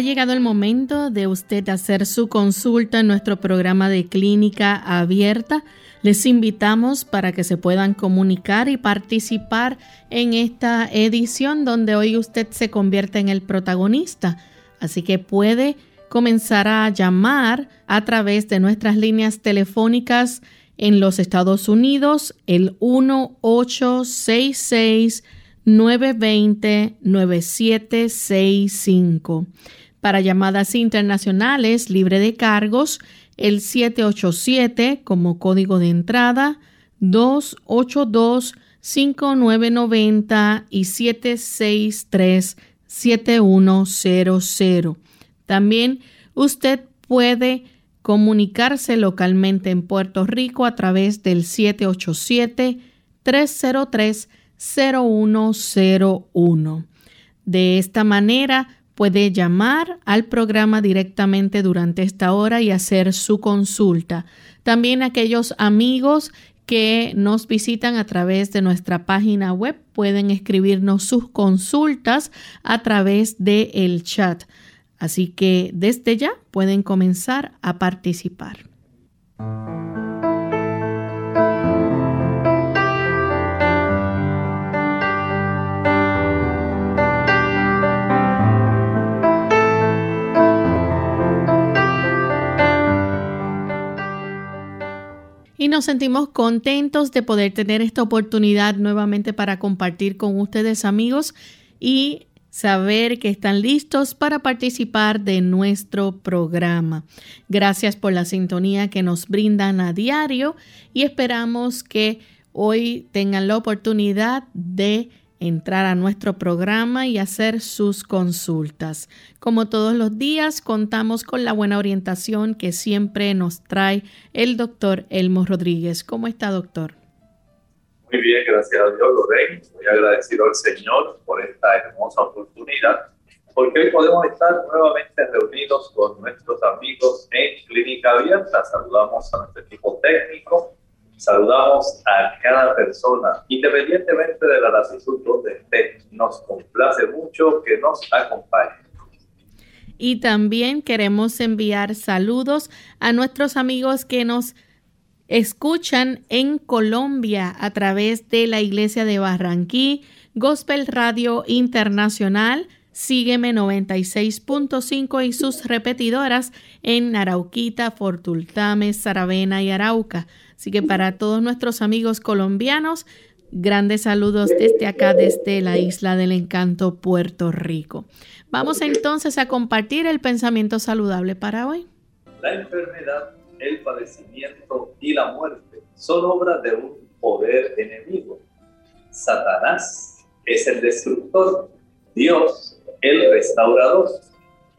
Ha llegado el momento de usted hacer su consulta en nuestro programa de clínica abierta. Les invitamos para que se puedan comunicar y participar en esta edición donde hoy usted se convierte en el protagonista. Así que puede comenzar a llamar a través de nuestras líneas telefónicas en los Estados Unidos, el 1866 920 9765 para llamadas internacionales libre de cargos, el 787 como código de entrada, 282-5990 y 763-7100. También usted puede comunicarse localmente en Puerto Rico a través del 787-303-0101. De esta manera, puede llamar al programa directamente durante esta hora y hacer su consulta. También aquellos amigos que nos visitan a través de nuestra página web pueden escribirnos sus consultas a través del el chat. Así que desde ya pueden comenzar a participar. Y nos sentimos contentos de poder tener esta oportunidad nuevamente para compartir con ustedes amigos y saber que están listos para participar de nuestro programa. Gracias por la sintonía que nos brindan a diario y esperamos que hoy tengan la oportunidad de entrar a nuestro programa y hacer sus consultas. Como todos los días, contamos con la buena orientación que siempre nos trae el doctor Elmo Rodríguez. ¿Cómo está, doctor? Muy bien, gracias a Dios, Lorraine. Muy agradecido al Señor por esta hermosa oportunidad, porque hoy podemos estar nuevamente reunidos con nuestros amigos en Clínica Abierta. Saludamos a nuestro equipo técnico, Saludamos a cada persona, independientemente de la latitud donde esté. Nos complace mucho que nos acompañe. Y también queremos enviar saludos a nuestros amigos que nos escuchan en Colombia a través de la Iglesia de Barranquí, Gospel Radio Internacional, Sígueme 96.5 y sus repetidoras en Arauquita, Fortultame, Saravena y Arauca. Así que para todos nuestros amigos colombianos, grandes saludos desde acá, desde la isla del encanto, Puerto Rico. Vamos entonces a compartir el pensamiento saludable para hoy. La enfermedad, el padecimiento y la muerte son obras de un poder enemigo. Satanás es el destructor, Dios el restaurador.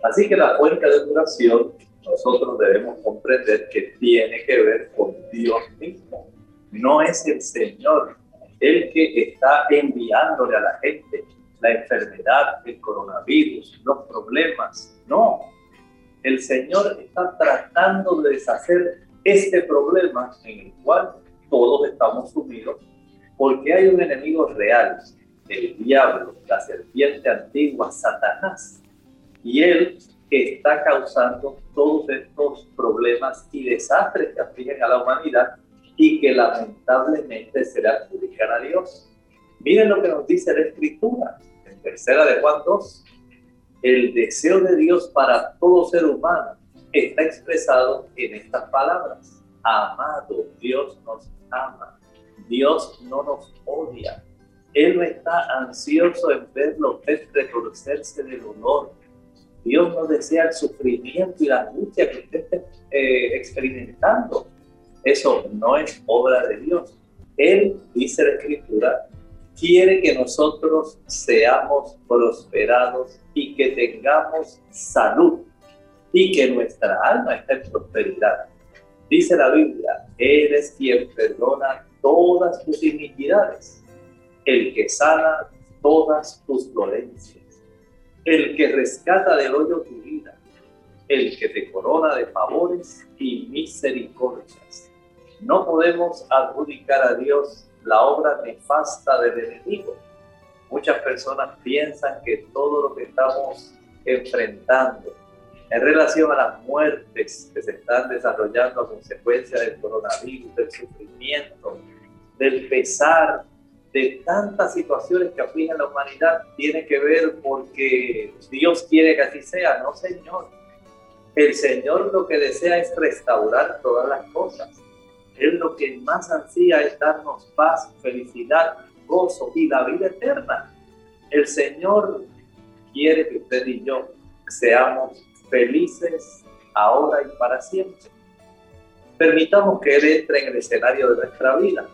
Así que la fuente de curación nosotros debemos comprender que tiene que ver con Dios mismo. No es el Señor el que está enviándole a la gente la enfermedad, el coronavirus, los problemas. No, el Señor está tratando de deshacer este problema en el cual todos estamos sumidos, porque hay un enemigo real, el diablo, la serpiente antigua, Satanás. Y él está causando todos estos problemas y desastres que afligen a la humanidad y que lamentablemente se le adjudican a Dios. Miren lo que nos dice la Escritura, en tercera de Juan 2. El deseo de Dios para todo ser humano está expresado en estas palabras. Amado, Dios nos ama. Dios no nos odia. Él no está ansioso en verlo reconocerse del dolor, Dios no desea el sufrimiento y la angustia que usted esté eh, experimentando. Eso no es obra de Dios. Él, dice la Escritura, quiere que nosotros seamos prosperados y que tengamos salud y que nuestra alma esté en prosperidad. Dice la Biblia, Él es quien perdona todas tus iniquidades, el que sana todas tus dolencias, el que rescata del hoyo tu vida, el que te corona de favores y misericordias. No podemos adjudicar a Dios la obra nefasta del enemigo. Muchas personas piensan que todo lo que estamos enfrentando en relación a las muertes que se están desarrollando a consecuencia del coronavirus, del sufrimiento, del pesar, de tantas situaciones que afligen la humanidad, tiene que ver porque Dios quiere que así sea, no Señor. El Señor lo que desea es restaurar todas las cosas. Él lo que más ansía es darnos paz, felicidad, gozo y la vida eterna. El Señor quiere que usted y yo seamos felices ahora y para siempre. Permitamos que Él entre en el escenario de nuestra vida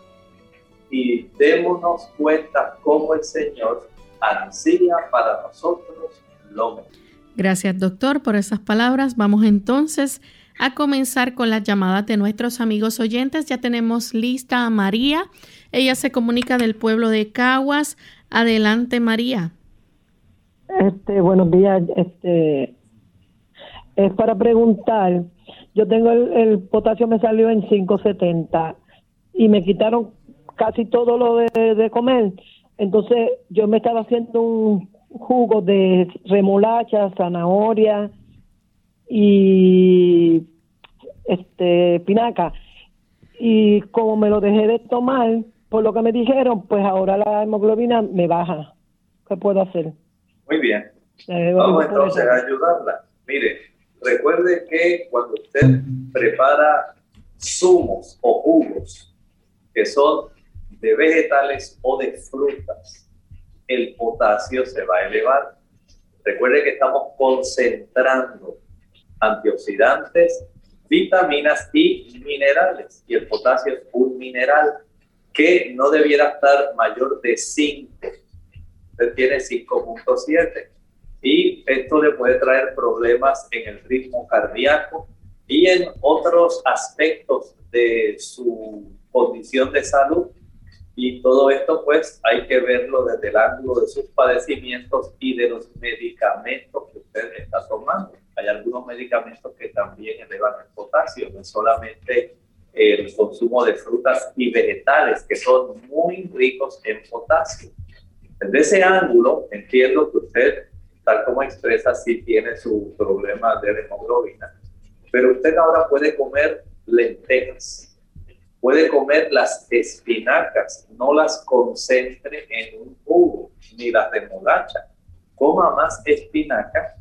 y démonos cuenta cómo el Señor ansía para nosotros lo mejor. Gracias, doctor, por esas palabras. Vamos entonces a comenzar con las llamadas de nuestros amigos oyentes. Ya tenemos lista a María. Ella se comunica del pueblo de Caguas. Adelante, María. Este, buenos días. Este, es para preguntar. Yo tengo el, el potasio me salió en 570 y me quitaron casi todo lo de, de comer. Entonces yo me estaba haciendo un jugo de remolacha, zanahoria y este pinaca. Y como me lo dejé de tomar, por lo que me dijeron, pues ahora la hemoglobina me baja. ¿Qué puedo hacer? Muy bien. Vamos entonces a ayudarla. Mire, recuerde que cuando usted prepara zumos o jugos, que son de vegetales o de frutas, el potasio se va a elevar. Recuerde que estamos concentrando antioxidantes, vitaminas y minerales. Y el potasio es un mineral que no debiera estar mayor de 5. Usted tiene 5.7. Y esto le puede traer problemas en el ritmo cardíaco y en otros aspectos de su condición de salud y todo esto pues hay que verlo desde el ángulo de sus padecimientos y de los medicamentos que usted está tomando. Hay algunos medicamentos que también elevan el potasio, no solamente el consumo de frutas y vegetales que son muy ricos en potasio. Desde ese ángulo entiendo que usted, tal como expresa, sí tiene su problema de hemoglobina, pero usted ahora puede comer lentejas Puede comer las espinacas, no las concentre en un jugo, ni las remolacha. Coma más espinaca,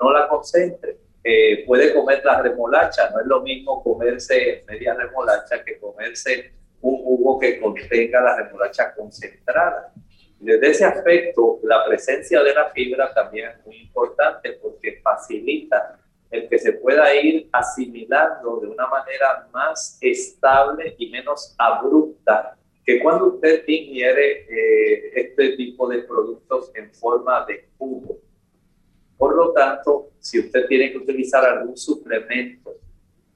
no la concentre. Eh, puede comer la remolacha, no es lo mismo comerse media remolacha que comerse un jugo que contenga la remolacha concentrada. Desde ese aspecto, la presencia de la fibra también es muy importante porque facilita el que se pueda ir asimilando de una manera más estable y menos abrupta que cuando usted ingiere eh, este tipo de productos en forma de jugo. Por lo tanto, si usted tiene que utilizar algún suplemento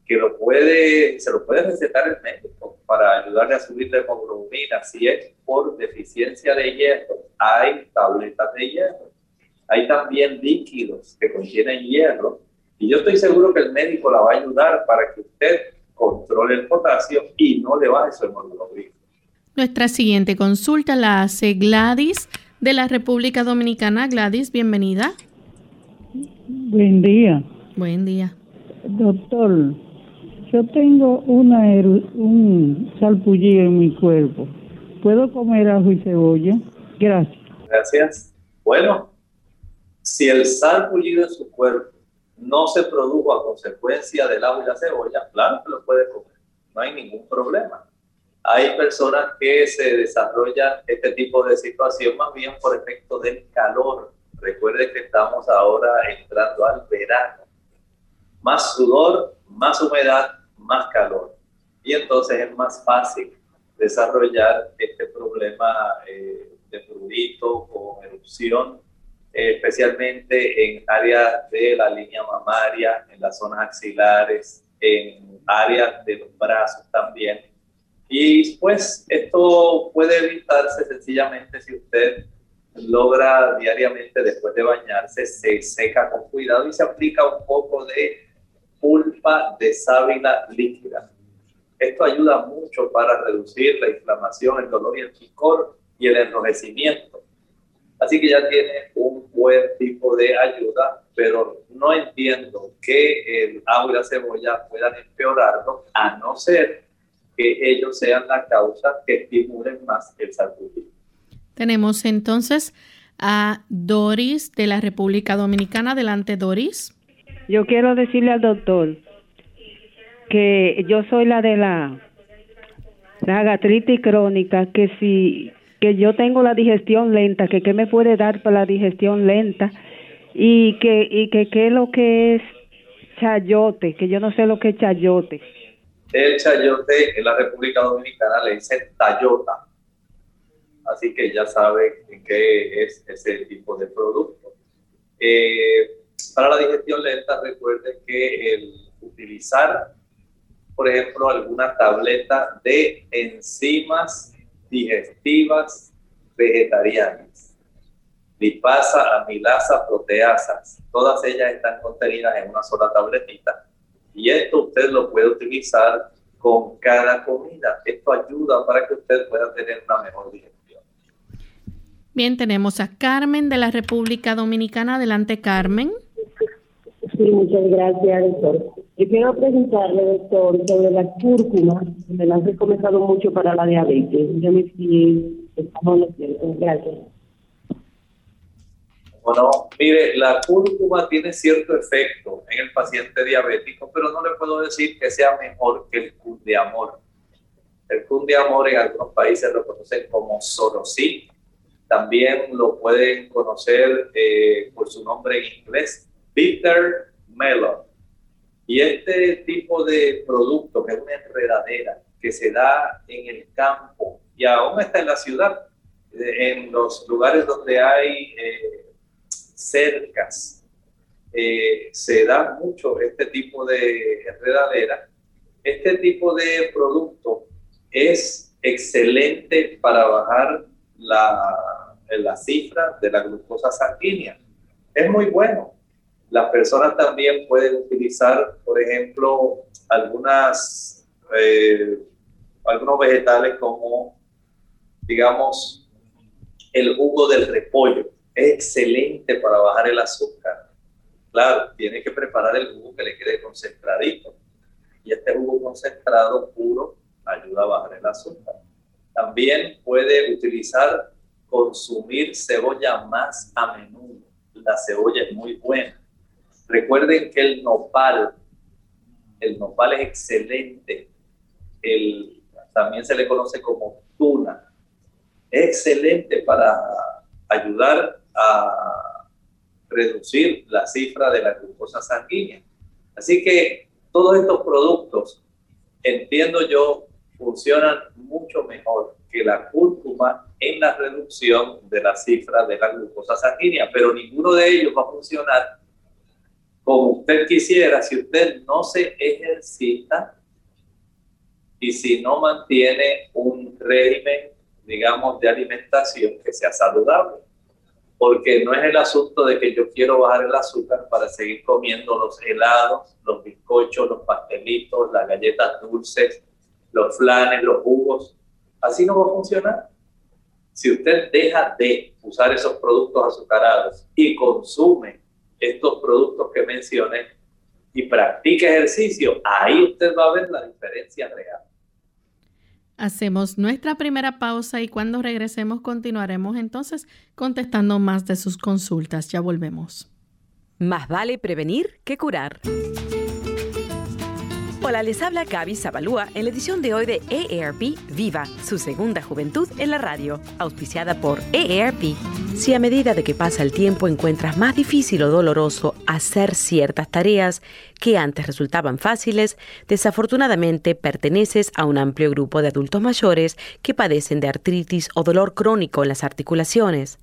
que lo puede, se lo puede recetar el médico para ayudarle a subir la hemoglobina, si es por deficiencia de hierro, hay tabletas de hierro. Hay también líquidos que contienen hierro y yo estoy seguro que el médico la va a ayudar para que usted controle el potasio y no le baje su hemoglobina. Nuestra siguiente consulta la hace Gladys de la República Dominicana. Gladys, bienvenida. Buen día. Buen día. Doctor, yo tengo una un salpullido en mi cuerpo. ¿Puedo comer ajo y cebolla? Gracias. Gracias. Bueno, si el salpullido en su cuerpo no se produjo a consecuencia del agua y la cebolla, claro que lo puede comer, no hay ningún problema. Hay personas que se desarrollan este tipo de situación más bien por efecto del calor. Recuerde que estamos ahora entrando al verano. Más sudor, más humedad, más calor. Y entonces es más fácil desarrollar este problema eh, de prurito o erupción, especialmente en áreas de la línea mamaria, en las zonas axilares, en áreas de los brazos también. Y pues esto puede evitarse sencillamente si usted logra diariamente después de bañarse, se seca con cuidado y se aplica un poco de pulpa de sábila líquida. Esto ayuda mucho para reducir la inflamación, el dolor y el picor y el enrojecimiento. Así que ya tiene un buen tipo de ayuda, pero no entiendo que el agua y la cebolla puedan empeorarlo, a no ser que ellos sean la causa que estimulen más el sarpullido. Tenemos entonces a Doris de la República Dominicana. Adelante, Doris. Yo quiero decirle al doctor que yo soy la de la, la gastritis crónica, que si que yo tengo la digestión lenta, que qué me puede dar para la digestión lenta y que y que qué es lo que es chayote, que yo no sé lo que es chayote. El chayote en la República Dominicana le dicen tayota así que ya sabe qué es ese tipo de producto. Eh, para la digestión lenta, recuerden que el utilizar, por ejemplo, alguna tableta de enzimas digestivas vegetarianas, lipasa, amilasa, proteasas, todas ellas están contenidas en una sola tabletita. Y esto usted lo puede utilizar con cada comida. Esto ayuda para que usted pueda tener una mejor digestión. Bien, tenemos a Carmen de la República Dominicana. Adelante, Carmen. Sí, muchas gracias, doctor. Yo quiero preguntarle, doctor, sobre la cúrcuma. Me la han recomendado mucho para la diabetes. Yo me fui, gracias. Bueno, mire, la cúrcuma tiene cierto efecto en el paciente diabético, pero no le puedo decir que sea mejor que el cundiamor. El cundiamor en algunos países lo conocen como sorosí también lo pueden conocer eh, por su nombre en inglés, Bitter Melon. Y este tipo de producto, que es una enredadera que se da en el campo y aún está en la ciudad, eh, en los lugares donde hay eh, cercas, se da mucho este tipo de enredadera. Este tipo de producto es excelente para bajar la, la cifra de la glucosa sanguínea. Es muy bueno. Las personas también pueden utilizar, por ejemplo, eh, algunos vegetales como, digamos, el jugo del repollo. Es excelente para bajar el azúcar. Claro, tiene que preparar el jugo que le quede concentradito. Y este jugo concentrado puro ayuda a bajar el azúcar. También puede utilizar, consumir cebolla más a menudo. La cebolla es muy buena. Recuerden que el nopal, el nopal es excelente. El, también se le conoce como tuna. Es excelente para ayudar a reducir la cifra de la glucosa sanguínea. Así que todos estos productos, entiendo yo, funcionan mucho mejor que la cúrcuma en la reducción de la cifra de la glucosa sanguínea, pero ninguno de ellos va a funcionar como usted quisiera si usted no se ejercita y si no mantiene un régimen, digamos, de alimentación que sea saludable. Porque no es el asunto de que yo quiero bajar el azúcar para seguir comiendo los helados, los bizcochos, los pastelitos, las galletas dulces, los flanes, los jugos. Así no va a funcionar. Si usted deja de usar esos productos azucarados y consume estos productos que mencioné y practica ejercicio, ahí usted va a ver la diferencia real. Hacemos nuestra primera pausa y cuando regresemos continuaremos entonces contestando más de sus consultas. Ya volvemos. Más vale prevenir que curar. Hola, les habla Gaby Zabalúa en la edición de hoy de EARP Viva, su segunda juventud en la radio, auspiciada por EARP. Si a medida de que pasa el tiempo encuentras más difícil o doloroso hacer ciertas tareas que antes resultaban fáciles, desafortunadamente perteneces a un amplio grupo de adultos mayores que padecen de artritis o dolor crónico en las articulaciones.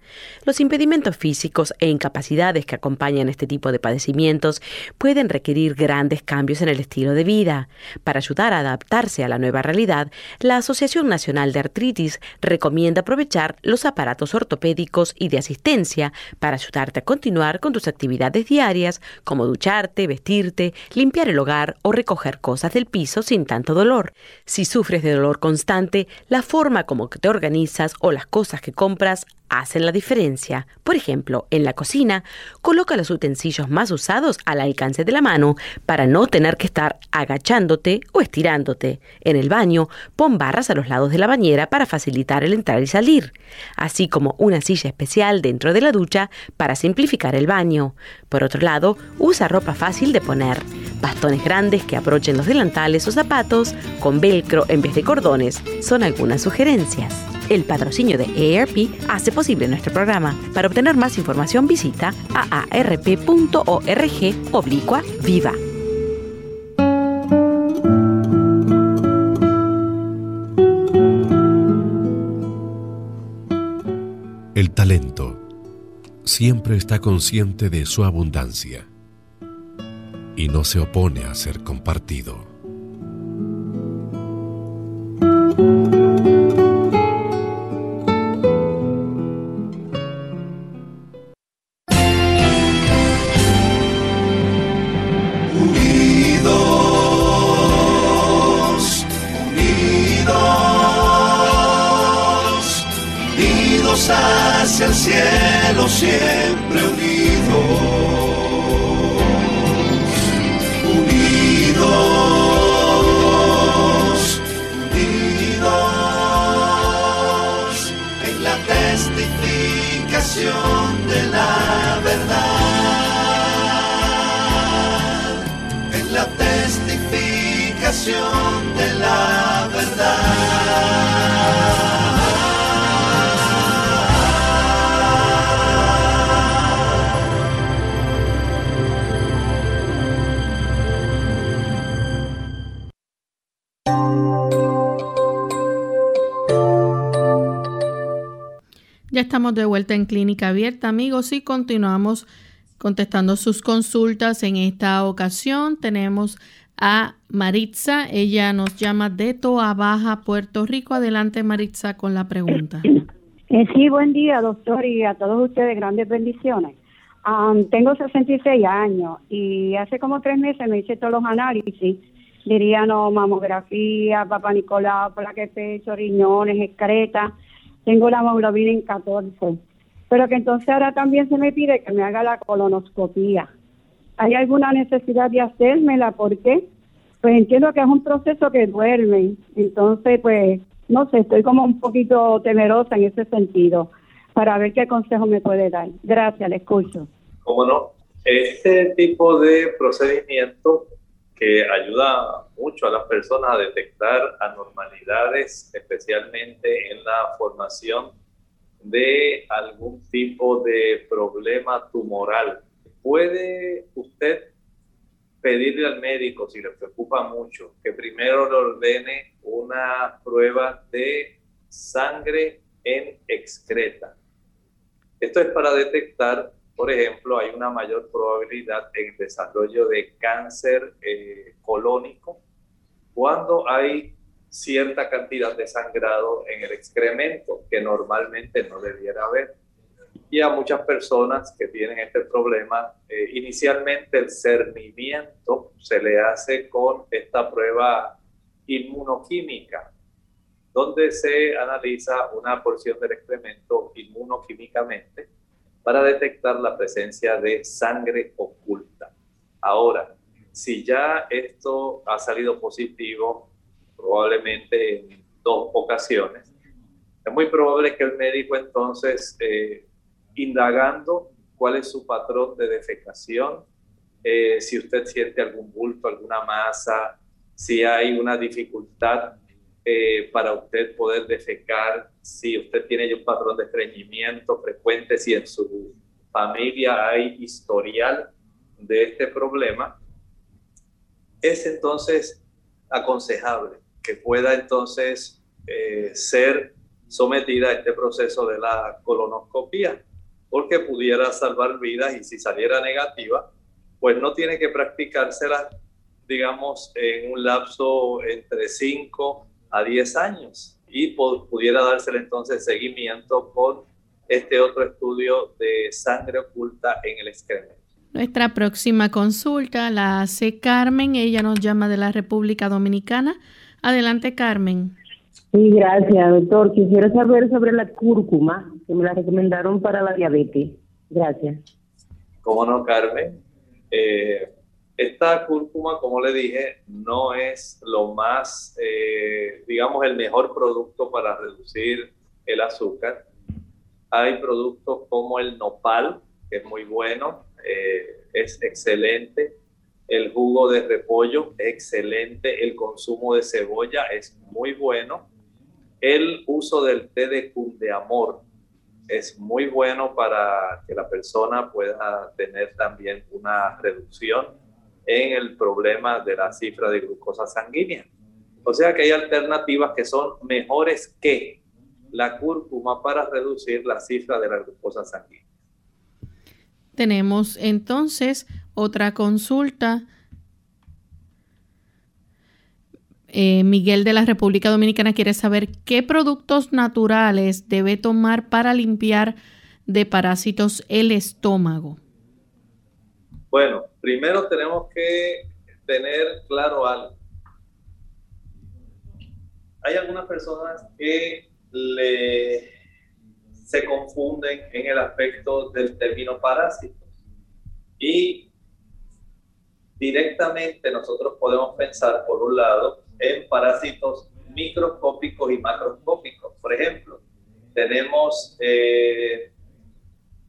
Los impedimentos físicos e incapacidades que acompañan este tipo de padecimientos pueden requerir grandes cambios en el estilo de vida. Para ayudar a adaptarse a la nueva realidad, la Asociación Nacional de Artritis recomienda aprovechar los aparatos ortopédicos y de asistencia para ayudarte a continuar con tus actividades diarias como ducharte, vestirte, limpiar el hogar o recoger cosas del piso sin tanto dolor. Si sufres de dolor constante, la forma como te organizas o las cosas que compras hacen la diferencia. Por ejemplo, en la cocina, coloca los utensilios más usados al alcance de la mano para no tener que estar agachándote o estirándote. En el baño, pon barras a los lados de la bañera para facilitar el entrar y salir, así como una silla especial dentro de la ducha para simplificar el baño. Por otro lado, usa ropa fácil de poner, bastones grandes que aprochen los delantales o zapatos con velcro en vez de cordones son algunas sugerencias. El patrocinio de ERP hace posible nuestro programa. Para obtener más información visita aarp.org oblicua viva. El talento siempre está consciente de su abundancia y no se opone a ser compartido. Abierta, amigos, y continuamos contestando sus consultas. En esta ocasión tenemos a Maritza. Ella nos llama de Toa Baja, Puerto Rico. Adelante, Maritza, con la pregunta. Eh, sí, buen día, doctor, y a todos ustedes, grandes bendiciones. tengo 66 años y hace como tres meses me hice todos los análisis. Dirían mamografía, papá Nicolau, placa de pecho, riñones, excreta tengo la hemoglobina en 14, pero que entonces ahora también se me pide que me haga la colonoscopía. ¿Hay alguna necesidad de hacérmela? ¿Por qué? Pues entiendo que es un proceso que duerme, entonces pues no sé, estoy como un poquito temerosa en ese sentido para ver qué consejo me puede dar. Gracias, le escucho. ¿Cómo no? Este tipo de procedimiento que ayuda mucho a las personas a detectar anormalidades, especialmente en la formación de algún tipo de problema tumoral. ¿Puede usted pedirle al médico, si le preocupa mucho, que primero le ordene una prueba de sangre en excreta? Esto es para detectar por ejemplo, hay una mayor probabilidad en desarrollo de cáncer eh, colónico cuando hay cierta cantidad de sangrado en el excremento que normalmente no debiera haber. Y a muchas personas que tienen este problema, eh, inicialmente el cernimiento se le hace con esta prueba inmunoquímica, donde se analiza una porción del excremento inmunoquímicamente para detectar la presencia de sangre oculta. Ahora, si ya esto ha salido positivo, probablemente en dos ocasiones, es muy probable que el médico entonces, eh, indagando cuál es su patrón de defecación, eh, si usted siente algún bulto, alguna masa, si hay una dificultad eh, para usted poder defecar, si usted tiene un patrón de estreñimiento frecuente, si en su familia hay historial de este problema, es entonces aconsejable que pueda entonces eh, ser sometida a este proceso de la colonoscopia, porque pudiera salvar vidas y si saliera negativa, pues no tiene que practicársela, digamos, en un lapso entre 5 a 10 años y pudiera dársela entonces seguimiento con este otro estudio de sangre oculta en el excremento. Nuestra próxima consulta la hace Carmen, ella nos llama de la República Dominicana. Adelante, Carmen. Sí, gracias, doctor. Quisiera saber sobre la cúrcuma, que me la recomendaron para la diabetes. Gracias. ¿Cómo no, Carmen? Eh, esta cúrcuma, como le dije, no es lo más, eh, digamos, el mejor producto para reducir el azúcar. Hay productos como el nopal, que es muy bueno, eh, es excelente. El jugo de repollo, excelente. El consumo de cebolla es muy bueno. El uso del té de amor es muy bueno para que la persona pueda tener también una reducción en el problema de la cifra de glucosa sanguínea. O sea que hay alternativas que son mejores que la cúrcuma para reducir la cifra de la glucosa sanguínea. Tenemos entonces otra consulta. Eh, Miguel de la República Dominicana quiere saber qué productos naturales debe tomar para limpiar de parásitos el estómago. Bueno, primero tenemos que tener claro algo. Hay algunas personas que le se confunden en el aspecto del término parásitos. Y directamente nosotros podemos pensar, por un lado, en parásitos microscópicos y macroscópicos. Por ejemplo, tenemos eh,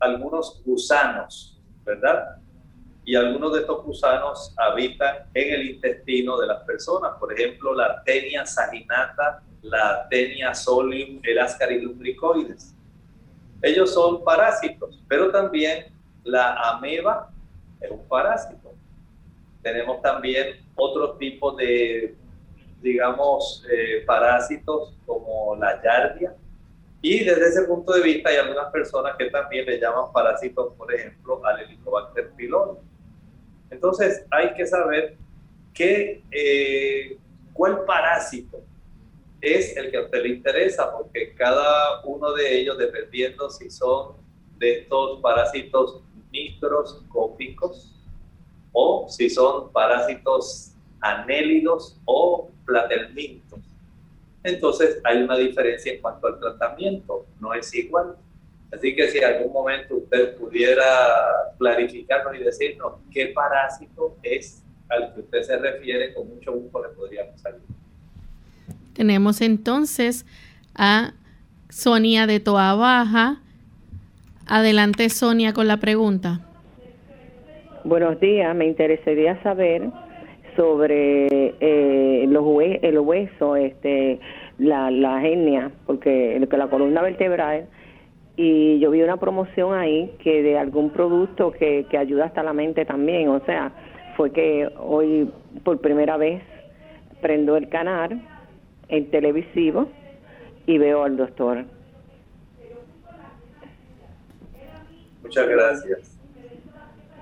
algunos gusanos, ¿verdad? Y algunos de estos gusanos habitan en el intestino de las personas. Por ejemplo, la tenia saginata, la tenia solium, el ascaris lumbricoides ellos son parásitos, pero también la ameba es un parásito. Tenemos también otros tipos de, digamos, eh, parásitos como la yardia. Y desde ese punto de vista hay algunas personas que también le llaman parásitos, por ejemplo, al Helicobacter pylori. Entonces hay que saber qué, eh, cuál parásito es el que a usted le interesa, porque cada uno de ellos, dependiendo si son de estos parásitos microscópicos o si son parásitos anélidos o platelmintos. Entonces hay una diferencia en cuanto al tratamiento, no es igual. Así que si algún momento usted pudiera clarificarnos y decirnos qué parásito es al que usted se refiere, con mucho gusto le podríamos ayudar. Tenemos entonces a Sonia de Toa Baja. Adelante, Sonia, con la pregunta. Buenos días, me interesaría saber sobre eh, los el hueso, este, la, la hernia, porque la columna vertebral, y yo vi una promoción ahí que de algún producto que, que ayuda hasta la mente también, o sea, fue que hoy por primera vez prendo el canal en televisivo y veo al doctor. Muchas gracias.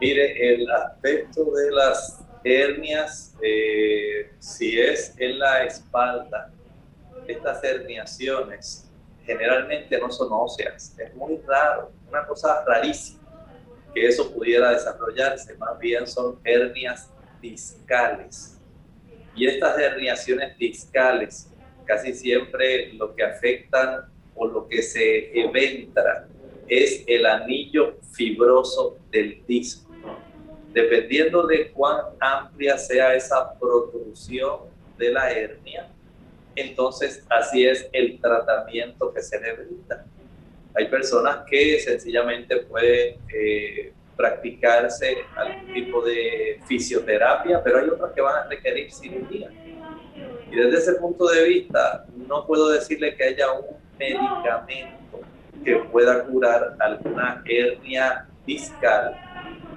Mire, el aspecto de las hernias, eh, si es en la espalda, estas herniaciones generalmente no son óseas, es muy raro, una cosa rarísima que eso pudiera desarrollarse, más bien son hernias discales. Y estas herniaciones discales casi siempre lo que afectan o lo que se eventra es el anillo fibroso del disco. Dependiendo de cuán amplia sea esa protrusión de la hernia, entonces así es el tratamiento que se le brinda. Hay personas que sencillamente pueden eh, practicarse algún tipo de fisioterapia, pero hay otras que van a requerir cirugía Y desde ese punto de vista, no puedo decirle que haya un medicamento que pueda curar alguna hernia discal.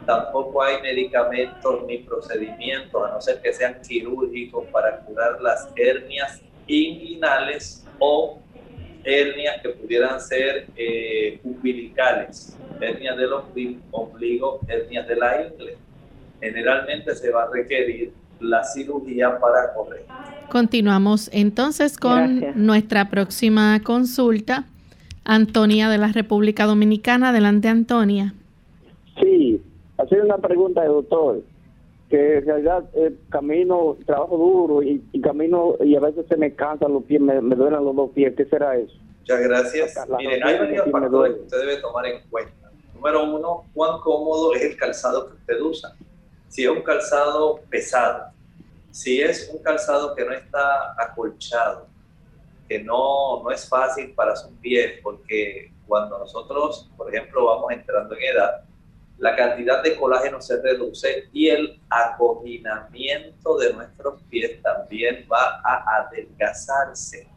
Tampoco hay medicamentos ni procedimientos, a no ser que sean quirúrgicos, para curar las hernias inguinales o hernias que pudieran ser eh, umbilicales, hernias del ombligo, hernias de la ingle. Generalmente se va a requerir la cirugía para correr. Continuamos entonces con nuestra próxima consulta. Antonia de la República Dominicana. Adelante, Antonia. Sí, hacer una pregunta, doctor. Que en realidad eh, camino, trabajo duro y, camino y a veces se me cansan los pies, me, me duelen los dos pies. ¿Qué será eso? Muchas gracias. Mire, hay varios factores que usted debe tomar en cuenta. Número uno, cuán cómodo es el calzado que usted usa. Si es un calzado pesado, si es un calzado que no está acolchado, que no, no es fácil para sus pies, porque cuando nosotros, por ejemplo, vamos entrando en edad, la cantidad de colágeno se reduce y el acoginamiento de nuestros pies también va a adelgazarse.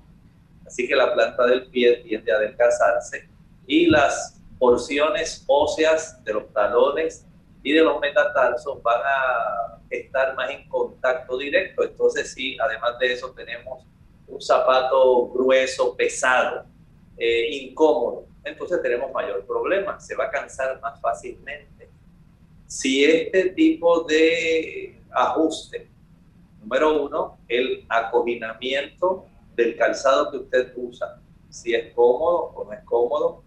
Así que la planta del pie tiende a adelgazarse y las porciones óseas de los talones y de los metatarsos van a estar más en contacto directo. Entonces sí, además de eso tenemos un zapato grueso, pesado, eh, incómodo. Entonces tenemos mayor problema, se va a cansar más fácilmente. Si este tipo de ajuste, número uno, el acoginamiento del calzado que usted usa, si es cómodo o no es cómodo,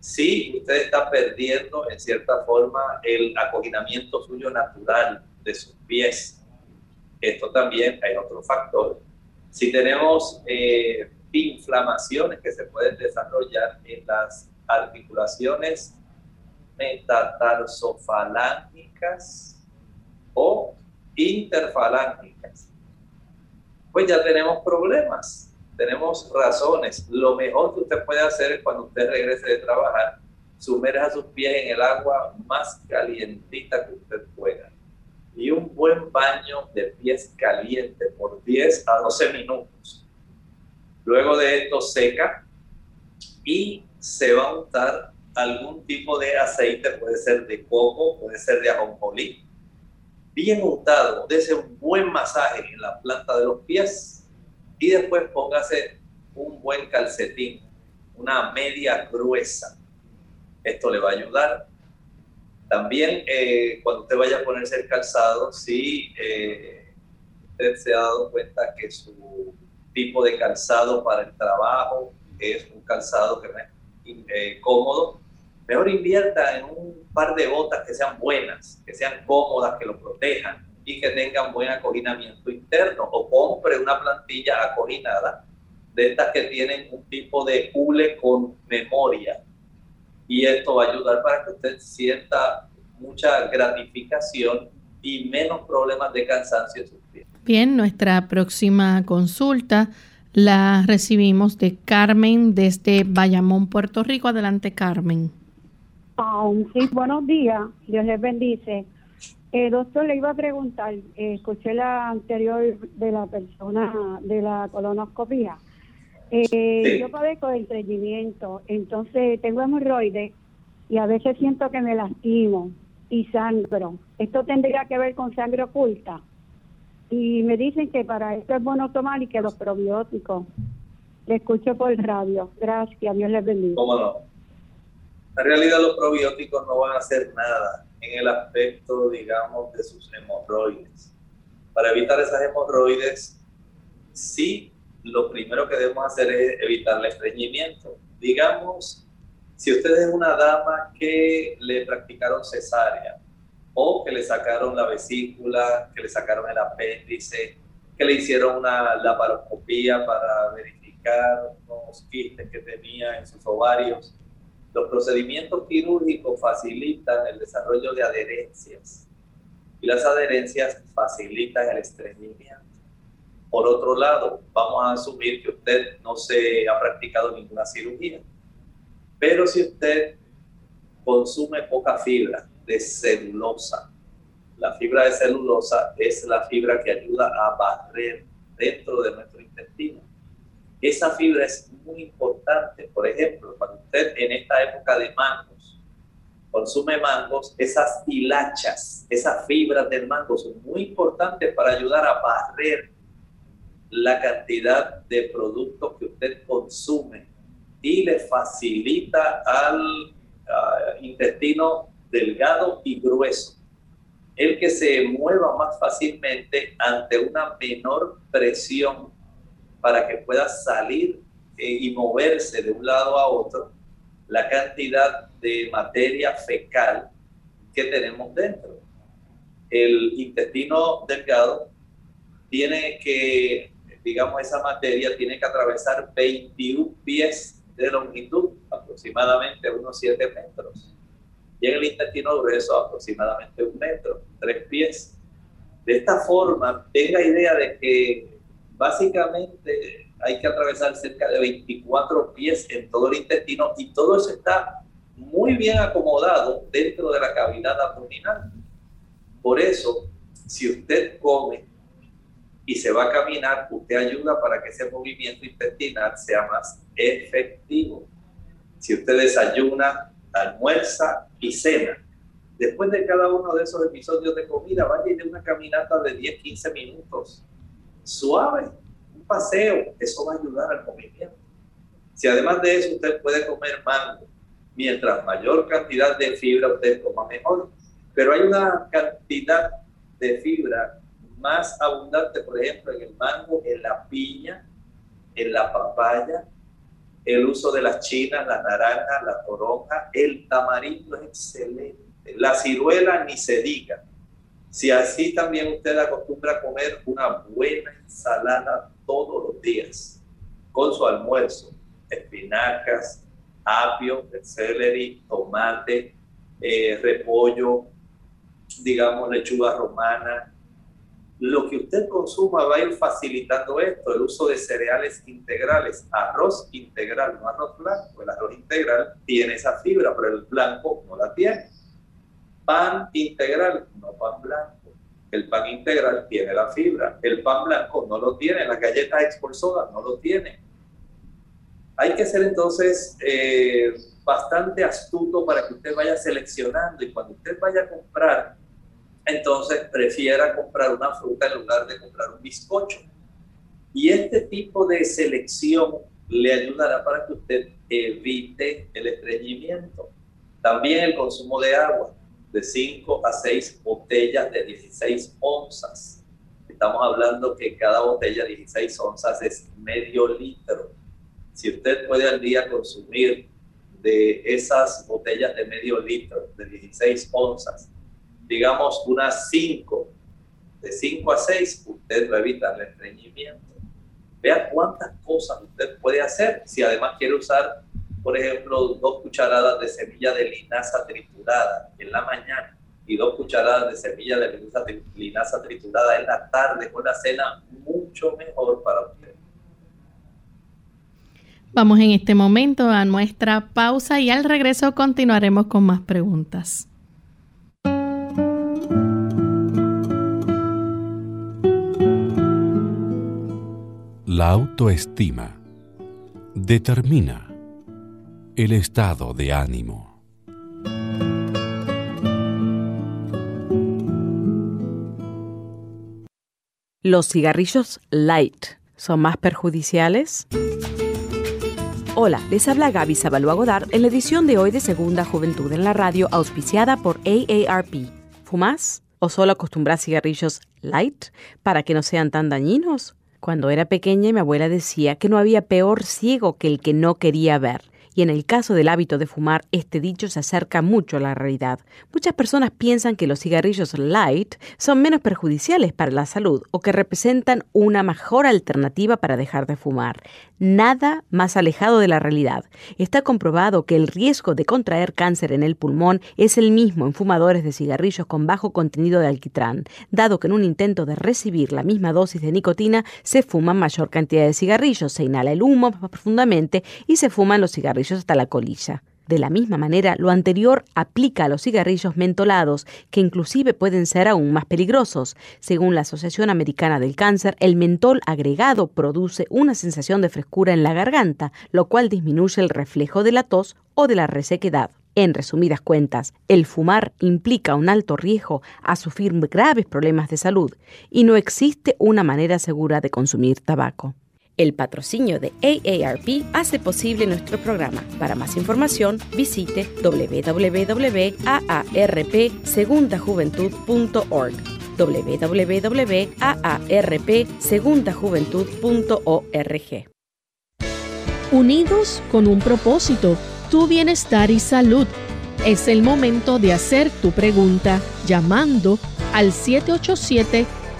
si usted está perdiendo en cierta forma el acoginamiento suyo natural de sus pies. Esto también hay otro factor. Si tenemos eh, inflamaciones que se pueden desarrollar en las articulaciones metatarsofalángicas o interfalángicas, pues ya tenemos problemas tenemos razones. Lo mejor que usted puede hacer es cuando usted regrese de trabajar, sumerja sus pies en el agua más calientita que usted pueda. Y un buen baño de pies caliente por 10 a 12 minutos. Luego de esto seca y se va a untar algún tipo de aceite, puede ser de coco, puede ser de ajonjolí. Bien untado, dése un buen masaje en la planta de los pies y después póngase un buen calcetín, una media gruesa. Esto le va a ayudar. También eh, cuando usted vaya a ponerse el calzado, si eh, usted se ha dado cuenta que su tipo de calzado para el trabajo es un calzado que es eh, cómodo, mejor invierta en un par de botas que sean buenas, que sean cómodas, que lo protejan y que tengan buen acoginamiento interno o compre una plantilla acoginada de estas que tienen un tipo de hule con memoria y esto va a ayudar para que usted sienta mucha gratificación y menos problemas de cansancio en pies. Bien, nuestra próxima consulta la recibimos de Carmen desde Bayamón, Puerto Rico. Adelante, Carmen. Um, sí, buenos días. Dios les bendice. Eh, doctor, le iba a preguntar, eh, escuché la anterior de la persona de la colonoscopía. Eh, Yo padezco de estreñimiento, entonces tengo hemorroides y a veces siento que me lastimo y sangro. Esto tendría que ver con sangre oculta. Y me dicen que para esto es bueno tomar y que los probióticos. Le escucho por el radio. Gracias, Dios les bendiga. ¿Cómo no? En realidad los probióticos no van a hacer nada en el aspecto, digamos, de sus hemorroides. Para evitar esas hemorroides, sí, lo primero que debemos hacer es evitar el estreñimiento. Digamos, si usted es una dama que le practicaron cesárea o que le sacaron la vesícula, que le sacaron el apéndice, que le hicieron una laparoscopía para verificar los quistes que tenía en sus ovarios, los procedimientos quirúrgicos facilitan el desarrollo de adherencias. Y las adherencias facilitan el estreñimiento. Por otro lado, vamos a asumir que usted no se ha practicado ninguna cirugía, pero si usted consume poca fibra de celulosa, la fibra de celulosa es la fibra que ayuda a barrer dentro de nuestro intestino. Esa fibra es muy importante. Por ejemplo, cuando usted en esta época de mangos consume mangos, esas hilachas, esas fibras del mango son muy importantes para ayudar a barrer la cantidad de productos que usted consume y le facilita al intestino delgado y grueso el que se mueva más fácilmente ante una menor presión para que pueda salir eh, y moverse de un lado a otro la cantidad de materia fecal que tenemos dentro. El intestino delgado tiene que, digamos, esa materia tiene que atravesar 21 pies de longitud, aproximadamente unos 7 metros en el intestino grueso aproximadamente un metro, tres pies. De esta forma, tenga idea de que básicamente hay que atravesar cerca de 24 pies en todo el intestino y todo eso está muy bien acomodado dentro de la cavidad abdominal. Por eso, si usted come y se va a caminar, usted ayuda para que ese movimiento intestinal sea más efectivo. Si usted desayuna, almuerza y cena. Después de cada uno de esos episodios de comida, vaya y de una caminata de 10, 15 minutos. Suave, un paseo, eso va a ayudar al movimiento. Si además de eso usted puede comer mango, mientras mayor cantidad de fibra usted coma mejor. Pero hay una cantidad de fibra más abundante, por ejemplo, en el mango, en la piña, en la papaya, el uso de las chinas, la naranja, la toronja, el tamarindo es excelente, la ciruela ni se diga. Si así también usted acostumbra a comer una buena ensalada todos los días, con su almuerzo, espinacas, apio, celery, tomate, eh, repollo, digamos lechuga romana, lo que usted consuma va a ir facilitando esto, el uso de cereales integrales, arroz integral, no arroz blanco, el arroz integral tiene esa fibra, pero el blanco no la tiene. Pan integral, no pan blanco. El pan integral tiene la fibra, el pan blanco no lo tiene, las galletas expulsadas no lo tiene. Hay que ser entonces eh, bastante astuto para que usted vaya seleccionando y cuando usted vaya a comprar entonces prefiera comprar una fruta en lugar de comprar un bizcocho. Y este tipo de selección le ayudará para que usted evite el estreñimiento. También el consumo de agua, de 5 a 6 botellas de 16 onzas. Estamos hablando que cada botella de 16 onzas es medio litro. Si usted puede al día consumir de esas botellas de medio litro, de 16 onzas, digamos, unas 5, de 5 a 6, usted va a evitar el estreñimiento. Vea cuántas cosas usted puede hacer si además quiere usar, por ejemplo, dos cucharadas de semilla de linaza triturada en la mañana y dos cucharadas de semilla de linaza triturada en la tarde con la cena, mucho mejor para usted. Vamos en este momento a nuestra pausa y al regreso continuaremos con más preguntas. La autoestima determina el estado de ánimo. ¿Los cigarrillos light son más perjudiciales? Hola, les habla Gaby Zabalúa Godard en la edición de hoy de Segunda Juventud en la Radio, auspiciada por AARP. ¿Fumás? ¿O solo acostumbras cigarrillos light para que no sean tan dañinos? Cuando era pequeña mi abuela decía que no había peor ciego que el que no quería ver y en el caso del hábito de fumar, este dicho se acerca mucho a la realidad. Muchas personas piensan que los cigarrillos light son menos perjudiciales para la salud o que representan una mejor alternativa para dejar de fumar. Nada más alejado de la realidad. Está comprobado que el riesgo de contraer cáncer en el pulmón es el mismo en fumadores de cigarrillos con bajo contenido de alquitrán, dado que en un intento de recibir la misma dosis de nicotina se fuma mayor cantidad de cigarrillos, se inhala el humo más profundamente y se fuman los cigarrillos hasta la colilla. De la misma manera, lo anterior aplica a los cigarrillos mentolados, que inclusive pueden ser aún más peligrosos. Según la Asociación Americana del Cáncer, el mentol agregado produce una sensación de frescura en la garganta, lo cual disminuye el reflejo de la tos o de la resequedad. En resumidas cuentas, el fumar implica un alto riesgo a sufrir graves problemas de salud y no existe una manera segura de consumir tabaco. El patrocinio de AARP hace posible nuestro programa. Para más información, visite www.aarpsegundajuventud.org www.aarpsegundajuventud.org Unidos con un propósito, tu bienestar y salud. Es el momento de hacer tu pregunta llamando al 787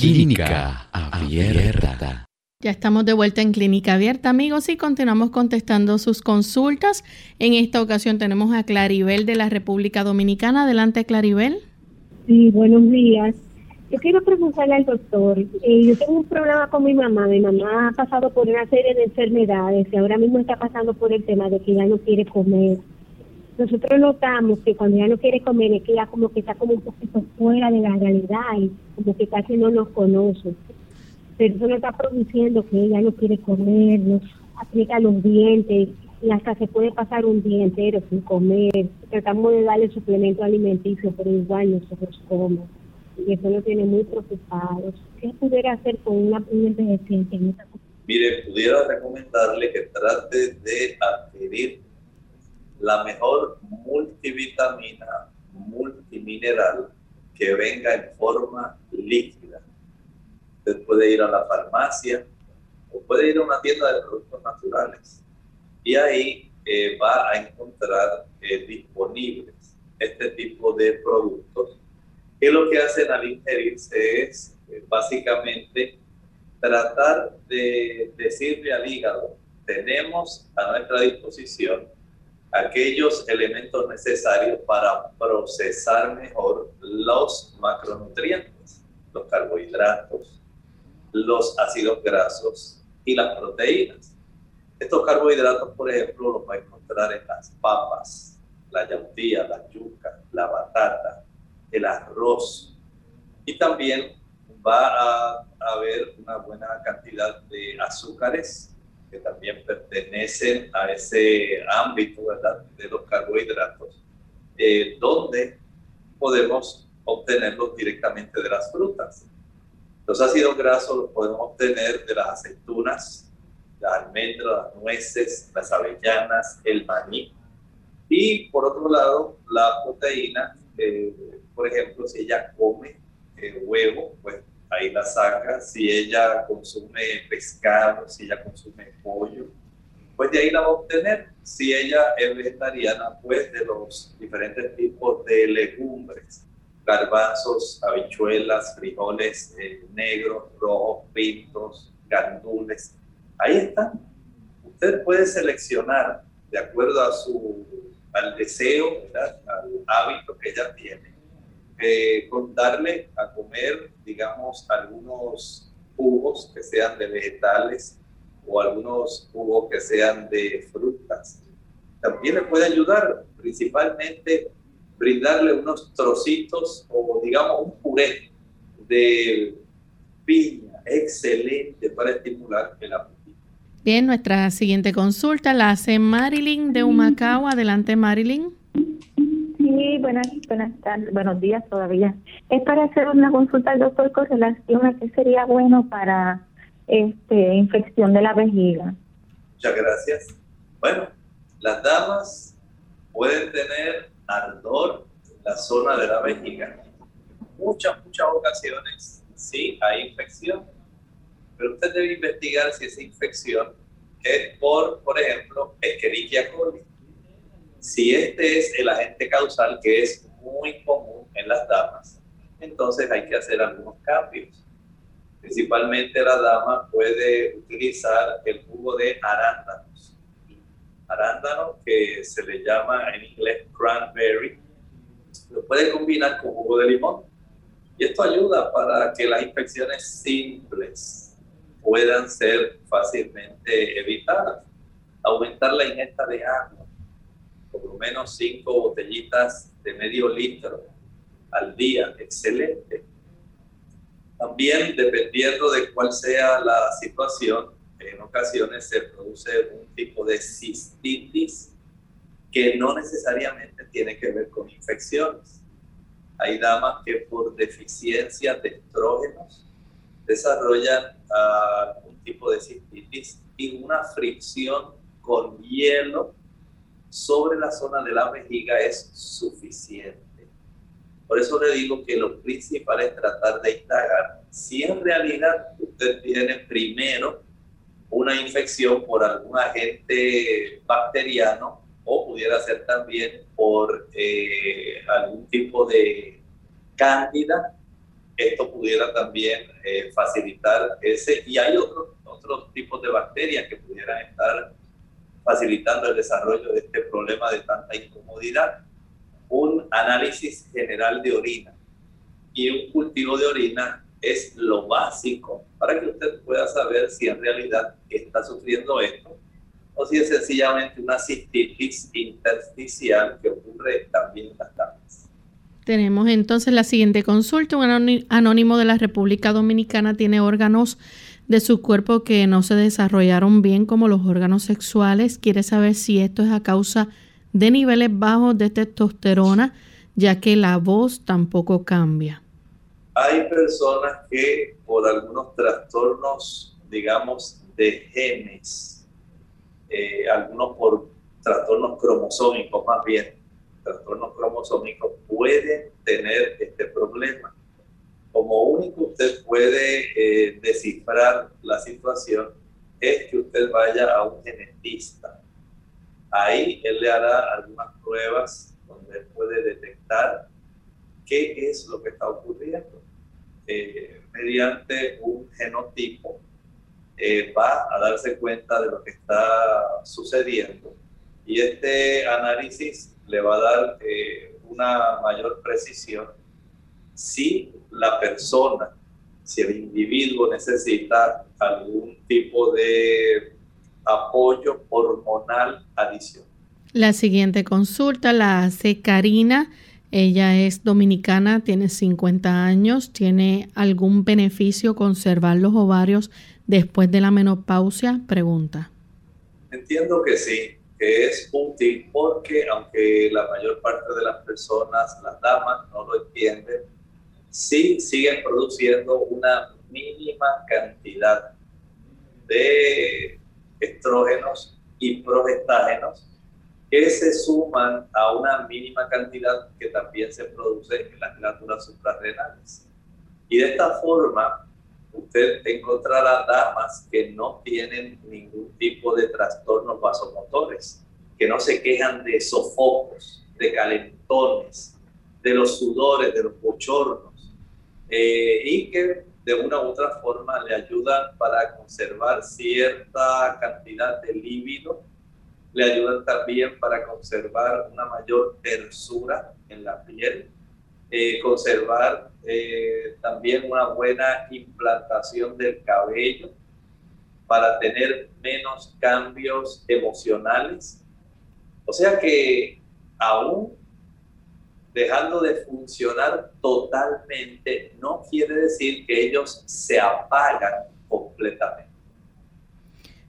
Clínica Abierta. Ya estamos de vuelta en Clínica Abierta, amigos, y continuamos contestando sus consultas. En esta ocasión tenemos a Claribel de la República Dominicana. Adelante, Claribel. Sí, buenos días. Yo quiero preguntarle al doctor, eh, yo tengo un problema con mi mamá, mi mamá ha pasado por una serie de enfermedades y ahora mismo está pasando por el tema de que ya no quiere comer nosotros notamos que cuando ella no quiere comer es que ella como que está como un poquito fuera de la realidad y como que casi no nos conoce. Pero eso no está produciendo que ella no quiere comer, nos aplica los dientes y hasta se puede pasar un día entero sin comer. Tratamos de darle suplemento alimenticio, pero igual nosotros comemos. Y eso nos tiene muy preocupados. ¿Qué pudiera hacer con una, un envejeciente en Mire, pudiera recomendarle que trate de adquirir la mejor multivitamina, multimineral que venga en forma líquida. Usted puede ir a la farmacia o puede ir a una tienda de productos naturales y ahí eh, va a encontrar eh, disponibles este tipo de productos que lo que hacen al ingerirse es eh, básicamente tratar de decirle al hígado, tenemos a nuestra disposición aquellos elementos necesarios para procesar mejor los macronutrientes, los carbohidratos, los ácidos grasos y las proteínas. Estos carbohidratos, por ejemplo, los va a encontrar en las papas, la yautía, la yuca, la batata, el arroz. Y también va a haber una buena cantidad de azúcares que también pertenecen a ese ámbito de los carbohidratos, eh, donde podemos obtenerlos directamente de las frutas. Los ácidos grasos los podemos obtener de las aceitunas, las almendras, las nueces, las avellanas, el maní. Y por otro lado, la proteína, eh, por ejemplo, si ella come eh, huevo, pues ahí la saca. Si ella consume pescado, si ella consume pollo, pues de ahí la va a obtener. Si ella es vegetariana, pues de los diferentes tipos de legumbres, garbanzos, habichuelas, frijoles eh, negros, rojos, pintos, gandules. Ahí están. Usted puede seleccionar de acuerdo a su al deseo, al hábito que ella tiene eh, con darle a comer, digamos, algunos jugos que sean de vegetales o algunos jugos que sean de frutas. También le puede ayudar, principalmente, brindarle unos trocitos o, digamos, un puré de piña, excelente para estimular el apetito. Bien, nuestra siguiente consulta la hace Marilyn de Humacao. Adelante, Marilyn. Sí, buenas, buenas tardes, buenos días todavía. Es para hacer una consulta al doctor con relación a qué sería bueno para este infección de la vejiga. Muchas gracias. Bueno, las damas pueden tener ardor en la zona de la vejiga. Muchas, muchas ocasiones sí hay infección, pero usted debe investigar si esa infección es por, por ejemplo, Escherichia coli. Si este es el agente causal que es muy común en las damas, entonces hay que hacer algunos cambios. Principalmente la dama puede utilizar el jugo de arándanos. Arándano, que se le llama en inglés cranberry, lo puede combinar con jugo de limón. Y esto ayuda para que las infecciones simples puedan ser fácilmente evitadas. Aumentar la ingesta de agua, por lo menos cinco botellitas de medio litro al día, excelente. También, dependiendo de cuál sea la situación, en ocasiones se produce un tipo de cistitis que no necesariamente tiene que ver con infecciones. Hay damas que por deficiencia de estrógenos desarrollan uh, un tipo de cistitis y una fricción con hielo sobre la zona de la vejiga es suficiente. Por eso le digo que lo principal es tratar de indagar si en realidad usted tiene primero una infección por algún agente bacteriano o pudiera ser también por eh, algún tipo de cándida. Esto pudiera también eh, facilitar ese. Y hay otros otros tipos de bacterias que pudieran estar facilitando el desarrollo de este problema de tanta incomodidad un análisis general de orina y un cultivo de orina es lo básico para que usted pueda saber si en realidad está sufriendo esto o si es sencillamente una cistitis intersticial que ocurre también en las damas. Tenemos entonces la siguiente consulta. Un anónimo de la República Dominicana tiene órganos de su cuerpo que no se desarrollaron bien como los órganos sexuales. Quiere saber si esto es a causa de niveles bajos de testosterona, ya que la voz tampoco cambia. Hay personas que por algunos trastornos, digamos, de genes, eh, algunos por trastornos cromosómicos más bien, trastornos cromosómicos pueden tener este problema. Como único usted puede eh, descifrar la situación es que usted vaya a un genetista Ahí él le hará algunas pruebas donde puede detectar qué es lo que está ocurriendo. Eh, mediante un genotipo eh, va a darse cuenta de lo que está sucediendo y este análisis le va a dar eh, una mayor precisión si la persona, si el individuo necesita algún tipo de apoyo hormonal adicional. La siguiente consulta la hace Karina. Ella es dominicana, tiene 50 años. ¿Tiene algún beneficio conservar los ovarios después de la menopausia? Pregunta. Entiendo que sí, que es útil porque aunque la mayor parte de las personas, las damas, no lo entienden, sí siguen produciendo una mínima cantidad de estrógenos y progestágenos que se suman a una mínima cantidad que también se produce en las glándulas suprarrenales. Y de esta forma, usted encontrará damas que no tienen ningún tipo de trastornos vasomotores, que no se quejan de sofocos, de calentones, de los sudores, de los bochornos, eh, y que de una u otra forma le ayudan para conservar cierta cantidad de líbido, le ayudan también para conservar una mayor tersura en la piel, eh, conservar eh, también una buena implantación del cabello, para tener menos cambios emocionales. O sea que aún dejando de funcionar totalmente, no quiere decir que ellos se apagan completamente.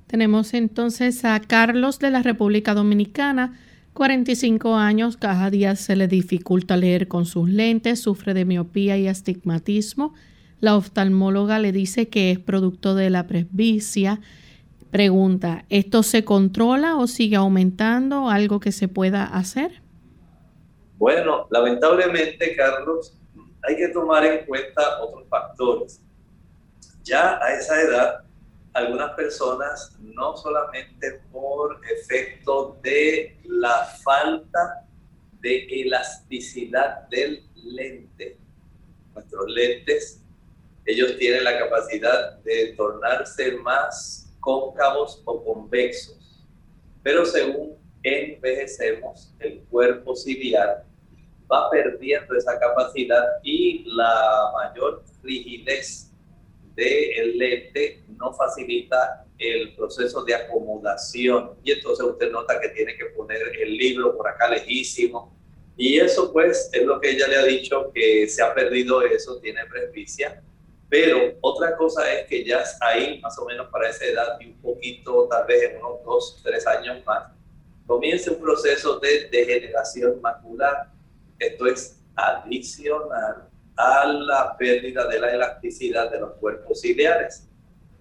Tenemos entonces a Carlos de la República Dominicana, 45 años, cada día se le dificulta leer con sus lentes, sufre de miopía y astigmatismo. La oftalmóloga le dice que es producto de la presbicia. Pregunta, ¿esto se controla o sigue aumentando? ¿Algo que se pueda hacer? Bueno, lamentablemente, Carlos, hay que tomar en cuenta otros factores. Ya a esa edad, algunas personas no solamente por efecto de la falta de elasticidad del lente. Nuestros lentes, ellos tienen la capacidad de tornarse más cóncavos o convexos, pero según envejecemos, el cuerpo ciliar va perdiendo esa capacidad y la mayor rigidez del lente no facilita el proceso de acomodación y entonces usted nota que tiene que poner el libro por acá lejísimo. Y eso pues es lo que ella le ha dicho que se ha perdido eso, tiene presbicia, pero otra cosa es que ya ahí más o menos para esa edad y un poquito tal vez en unos dos, tres años más, comienza un proceso de degeneración macular. Esto es adicional a la pérdida de la elasticidad de los cuerpos ciliares.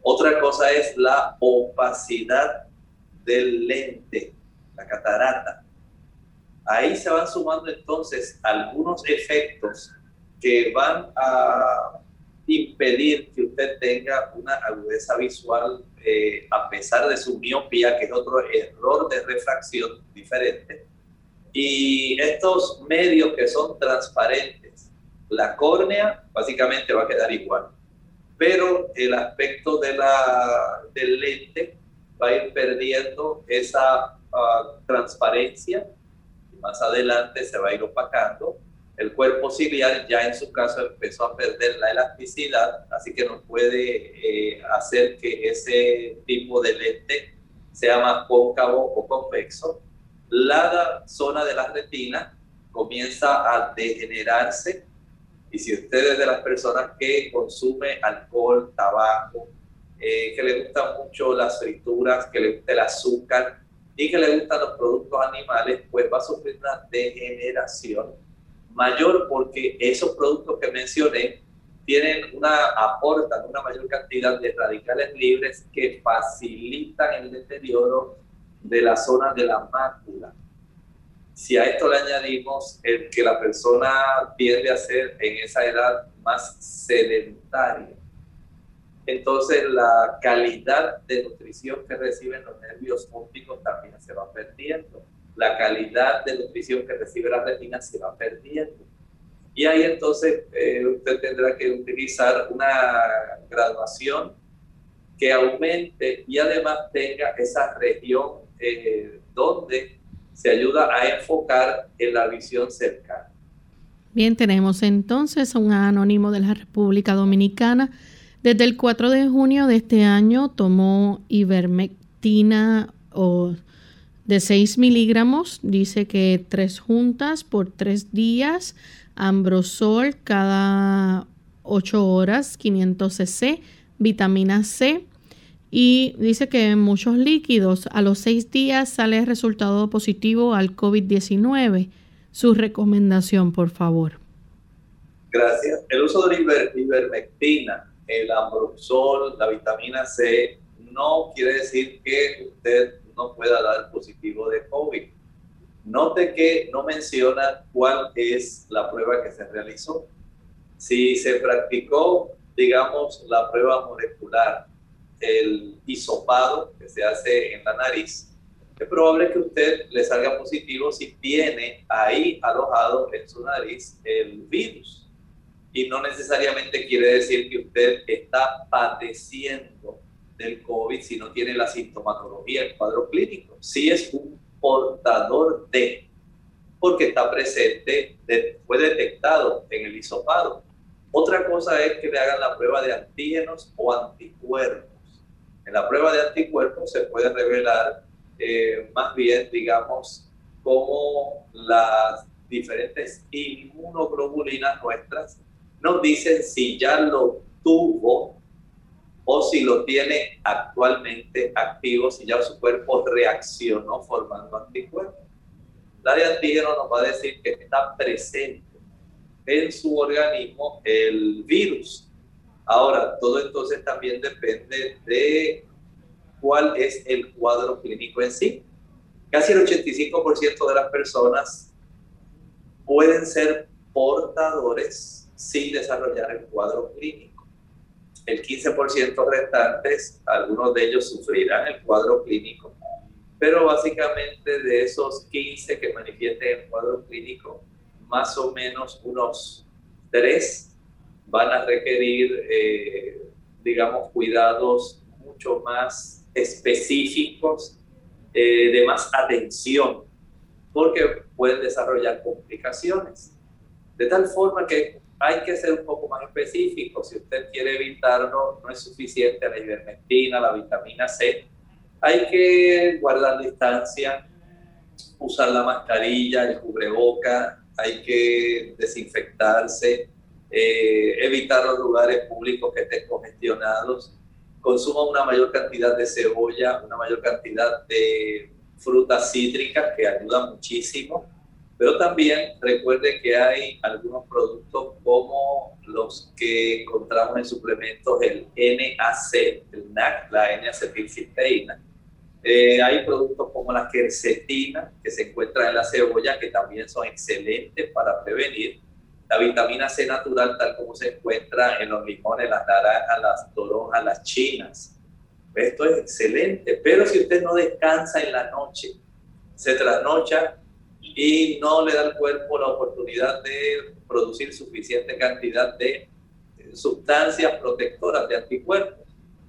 Otra cosa es la opacidad del lente, la catarata. Ahí se van sumando entonces algunos efectos que van a impedir que usted tenga una agudeza visual eh, a pesar de su miopía, que es otro error de refracción diferente. Y estos medios que son transparentes, la córnea básicamente va a quedar igual, pero el aspecto de la, del lente va a ir perdiendo esa uh, transparencia y más adelante se va a ir opacando el cuerpo ciliar ya en su caso empezó a perder la elasticidad, así que no puede eh, hacer que ese tipo de lente sea más cóncavo o convexo. La zona de la retina comienza a degenerarse y si usted es de las personas que consume alcohol, tabaco, eh, que le gustan mucho las frituras, que le gusta el azúcar y que le gustan los productos animales, pues va a sufrir una degeneración mayor porque esos productos que mencioné tienen una, aportan una mayor cantidad de radicales libres que facilitan el deterioro de la zona de la mácula. Si a esto le añadimos el que la persona tiende a ser en esa edad más sedentaria, entonces la calidad de nutrición que reciben los nervios ópticos también se va perdiendo la calidad de nutrición que recibe la retina se va perdiendo. Y ahí entonces eh, usted tendrá que utilizar una graduación que aumente y además tenga esa región eh, donde se ayuda a enfocar en la visión cercana. Bien, tenemos entonces un anónimo de la República Dominicana. Desde el 4 de junio de este año tomó ivermectina o de 6 miligramos, dice que tres juntas por tres días, ambrosol cada 8 horas, 500 cc, vitamina C y dice que muchos líquidos a los 6 días sale resultado positivo al COVID-19. Su recomendación, por favor. Gracias. El uso de la ivermectina, el ambrosol, la vitamina C, no quiere decir que usted no pueda dar positivo de COVID. Note que no menciona cuál es la prueba que se realizó. Si se practicó, digamos, la prueba molecular, el hisopado que se hace en la nariz, es probable que usted le salga positivo si tiene ahí alojado en su nariz el virus. Y no necesariamente quiere decir que usted está padeciendo del COVID si no tiene la sintomatología, el cuadro clínico. Si es un portador de, porque está presente, fue detectado en el hisopado. Otra cosa es que le hagan la prueba de antígenos o anticuerpos. En la prueba de anticuerpos se puede revelar eh, más bien, digamos, cómo las diferentes inmunoglobulinas nuestras nos dicen si ya lo tuvo o si lo tiene actualmente activo, si ya su cuerpo reaccionó formando anticuerpos. La de antígeno nos va a decir que está presente en su organismo el virus. Ahora, todo entonces también depende de cuál es el cuadro clínico en sí. Casi el 85% de las personas pueden ser portadores sin desarrollar el cuadro clínico el 15% restantes, algunos de ellos sufrirán el cuadro clínico, pero básicamente de esos 15 que manifiesten el cuadro clínico, más o menos unos 3 van a requerir, eh, digamos, cuidados mucho más específicos, eh, de más atención, porque pueden desarrollar complicaciones. De tal forma que hay que ser un poco más específico. Si usted quiere evitarlo, no es suficiente la ivermectina, la vitamina C. Hay que guardar distancia, usar la mascarilla, el cubreboca, hay que desinfectarse, eh, evitar los lugares públicos que estén congestionados, consuma una mayor cantidad de cebolla, una mayor cantidad de frutas cítricas que ayudan muchísimo pero también recuerde que hay algunos productos como los que encontramos en suplementos, el NAC, el NAC, la N-acetilcisteína. Eh, hay productos como la quercetina, que se encuentra en la cebolla, que también son excelentes para prevenir. La vitamina C natural, tal como se encuentra en los limones, las naranjas, las toronjas, las chinas. Esto es excelente, pero si usted no descansa en la noche, se trasnocha, y no le da al cuerpo la oportunidad de producir suficiente cantidad de sustancias protectoras de anticuerpos.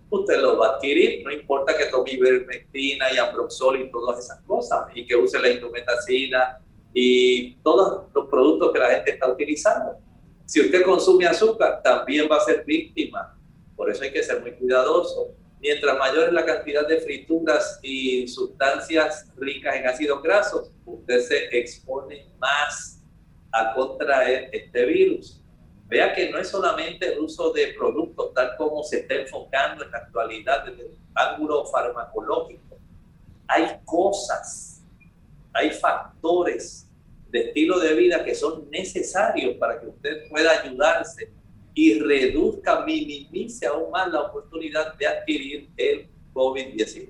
Usted los va a adquirir, no importa que tome ivermectina y ambroxol y todas esas cosas, y que use la indometacina y todos los productos que la gente está utilizando. Si usted consume azúcar, también va a ser víctima. Por eso hay que ser muy cuidadoso Mientras mayor es la cantidad de frituras y sustancias ricas en ácidos grasos, usted se expone más a contraer este virus. Vea que no es solamente el uso de productos tal como se está enfocando en la actualidad desde el ángulo farmacológico. Hay cosas, hay factores de estilo de vida que son necesarios para que usted pueda ayudarse y reduzca, minimice aún más la oportunidad de adquirir el COVID-19.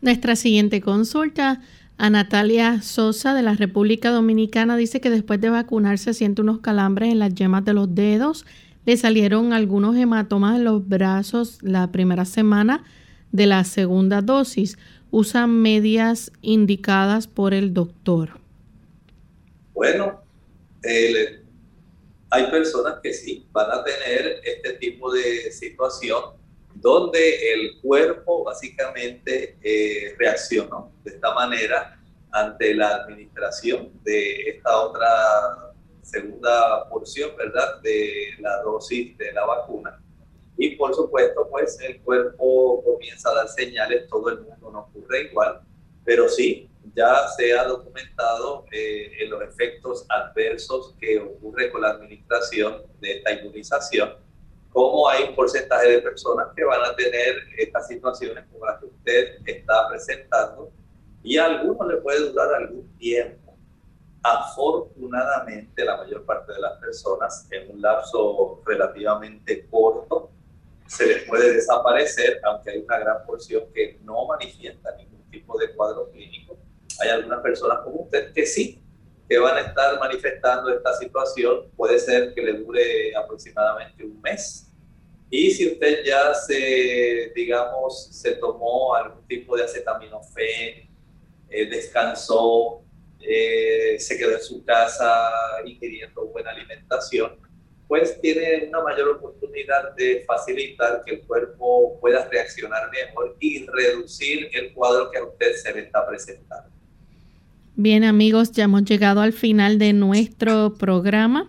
Nuestra siguiente consulta, a Natalia Sosa de la República Dominicana, dice que después de vacunarse siente unos calambres en las yemas de los dedos, le salieron algunos hematomas en los brazos la primera semana de la segunda dosis. Usa medias indicadas por el doctor. Bueno, el hay personas que sí van a tener este tipo de situación donde el cuerpo básicamente eh, reaccionó de esta manera ante la administración de esta otra segunda porción, ¿verdad?, de la dosis de la vacuna. Y por supuesto, pues el cuerpo comienza a dar señales, todo el mundo no ocurre igual, pero sí, ya se ha documentado eh, en los efectos adversos que ocurre con la administración de esta inmunización, cómo hay un porcentaje de personas que van a tener estas situaciones como las que usted está presentando y a algunos le puede durar algún tiempo. Afortunadamente, la mayor parte de las personas en un lapso relativamente corto se les puede desaparecer, aunque hay una gran porción que no manifiesta ningún tipo de cuadro clínico hay algunas personas como usted que sí, que van a estar manifestando esta situación. Puede ser que le dure aproximadamente un mes. Y si usted ya se, digamos, se tomó algún tipo de acetaminofén, eh, descansó, eh, se quedó en su casa ingiriendo buena alimentación, pues tiene una mayor oportunidad de facilitar que el cuerpo pueda reaccionar mejor y reducir el cuadro que a usted se le está presentando. Bien amigos, ya hemos llegado al final de nuestro programa,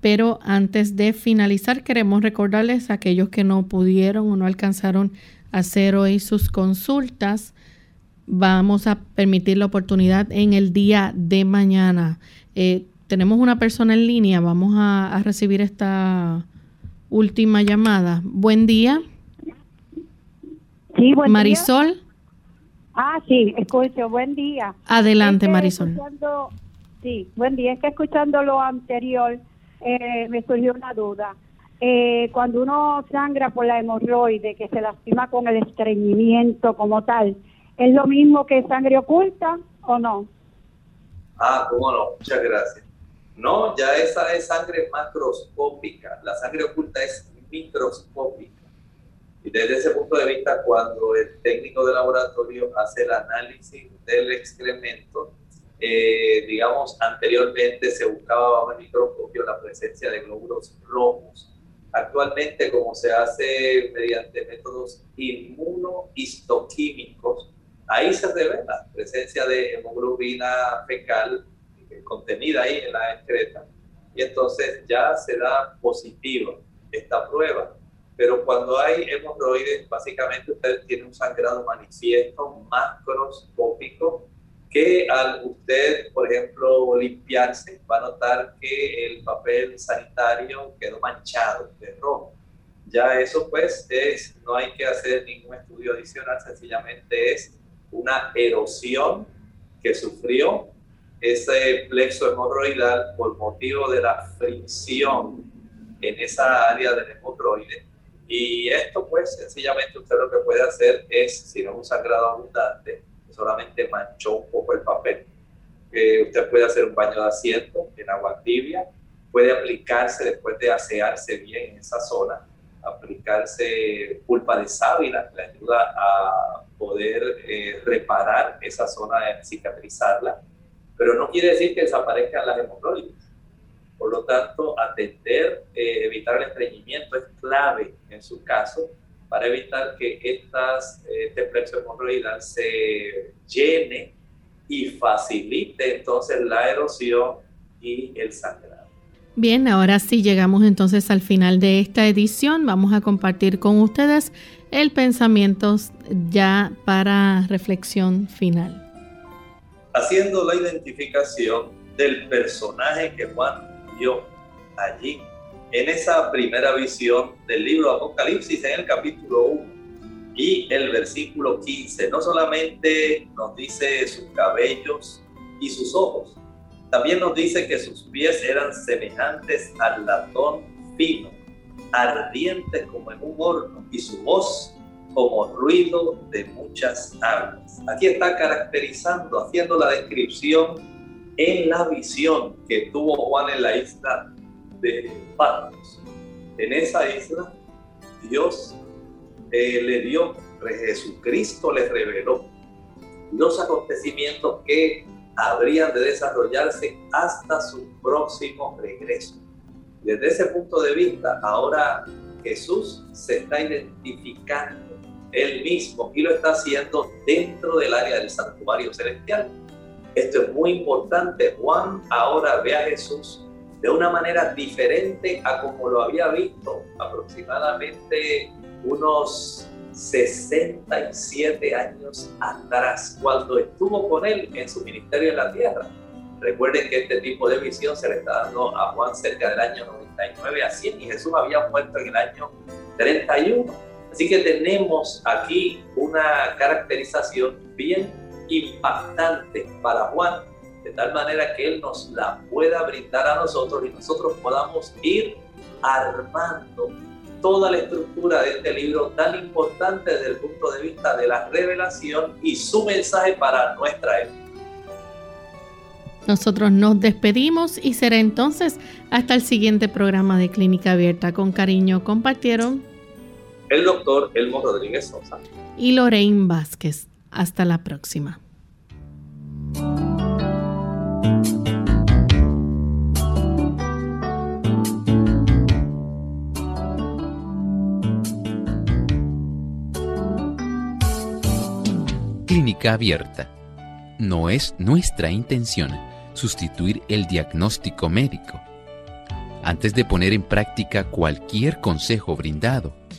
pero antes de finalizar queremos recordarles a aquellos que no pudieron o no alcanzaron a hacer hoy sus consultas, vamos a permitir la oportunidad en el día de mañana. Eh, tenemos una persona en línea, vamos a, recibir esta última llamada. Buen día. Sí, buen Marisol. Ah, sí, escucho, buen día. Adelante, Marisol. Sí, buen día. Es que escuchando lo anterior eh, me surgió una duda. Eh, cuando uno sangra por la hemorroide, que se lastima con el estreñimiento como tal, ¿es lo mismo que sangre oculta o no? Ah, cómo no, muchas gracias. No, ya esa es sangre macroscópica. La sangre oculta es microscópica. Y desde ese punto de vista, cuando el técnico de laboratorio hace el análisis del excremento, eh, digamos, anteriormente se buscaba bajo el microscopio la presencia de glóbulos rojos. Actualmente, como se hace mediante métodos inmunohistoquímicos, ahí se revela la presencia de hemoglobina fecal contenida ahí en la excreta y entonces ya se da positiva esta prueba. Pero cuando hay hemorroides, básicamente usted tiene un sangrado manifiesto macroscópico que al usted, por ejemplo, limpiarse, va a notar que el papel sanitario quedó manchado de rojo. Ya eso pues es, no hay que hacer ningún estudio adicional, sencillamente es una erosión que sufrió ese plexo hemorroidal por motivo de la fricción en esa área del hemorroide. Y esto pues sencillamente usted lo que puede hacer es, si no es un sangrado abundante, solamente manchó un poco el papel. Eh, usted puede hacer un baño de asiento en agua tibia, puede aplicarse después de asearse bien en esa zona, aplicarse pulpa de sábila, que le ayuda a poder eh, reparar esa zona, cicatrizarla pero no quiere decir que desaparezcan las hemorroides. Por lo tanto, atender, eh, evitar el estreñimiento es clave en su caso para evitar que estas, este plexo hemorroidal se llene y facilite entonces la erosión y el sangrado. Bien, ahora sí llegamos entonces al final de esta edición. Vamos a compartir con ustedes el pensamiento ya para reflexión final haciendo la identificación del personaje que Juan allí en esa primera visión del libro Apocalipsis en el capítulo 1 y el versículo 15. No solamente nos dice sus cabellos y sus ojos, también nos dice que sus pies eran semejantes al latón fino, ardientes como en un horno, y su voz como ruido de muchas aguas. Aquí está caracterizando, haciendo la descripción en la visión que tuvo Juan en la isla de Patmos. En esa isla, Dios eh, le dio, Jesucristo le reveló los acontecimientos que habrían de desarrollarse hasta su próximo regreso. Desde ese punto de vista, ahora Jesús se está identificando él mismo y lo está haciendo dentro del área del santuario celestial. Esto es muy importante. Juan ahora ve a Jesús de una manera diferente a como lo había visto aproximadamente unos 67 años atrás, cuando estuvo con él en su ministerio en la tierra. Recuerden que este tipo de visión se le está dando a Juan cerca del año 99 a 100 y Jesús había muerto en el año 31. Así que tenemos aquí una caracterización bien impactante para Juan, de tal manera que él nos la pueda brindar a nosotros y nosotros podamos ir armando toda la estructura de este libro tan importante desde el punto de vista de la revelación y su mensaje para nuestra época. Nosotros nos despedimos y será entonces hasta el siguiente programa de Clínica Abierta. Con cariño compartieron el doctor Elmo Rodríguez Sosa y Lorraine Vázquez. Hasta la próxima. Clínica abierta. No es nuestra intención sustituir el diagnóstico médico. Antes de poner en práctica cualquier consejo brindado,